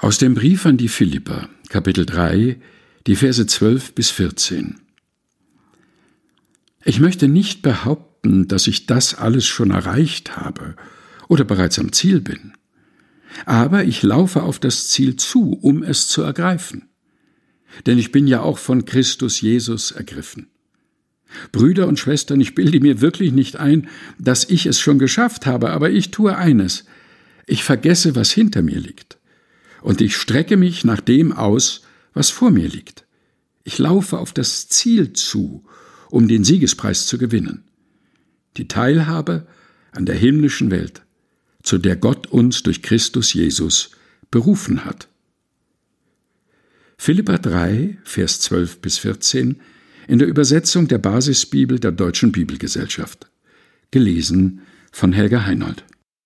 Aus dem Brief an die Philipper, Kapitel 3, die Verse 12 bis 14. Ich möchte nicht behaupten, dass ich das alles schon erreicht habe oder bereits am Ziel bin. Aber ich laufe auf das Ziel zu, um es zu ergreifen. Denn ich bin ja auch von Christus Jesus ergriffen. Brüder und Schwestern, ich bilde mir wirklich nicht ein, dass ich es schon geschafft habe, aber ich tue eines. Ich vergesse, was hinter mir liegt. Und ich strecke mich nach dem aus, was vor mir liegt. Ich laufe auf das Ziel zu, um den Siegespreis zu gewinnen. Die Teilhabe an der himmlischen Welt, zu der Gott uns durch Christus Jesus berufen hat. Philippa 3, Vers 12 bis 14 in der Übersetzung der Basisbibel der Deutschen Bibelgesellschaft. Gelesen von Helga Heinold.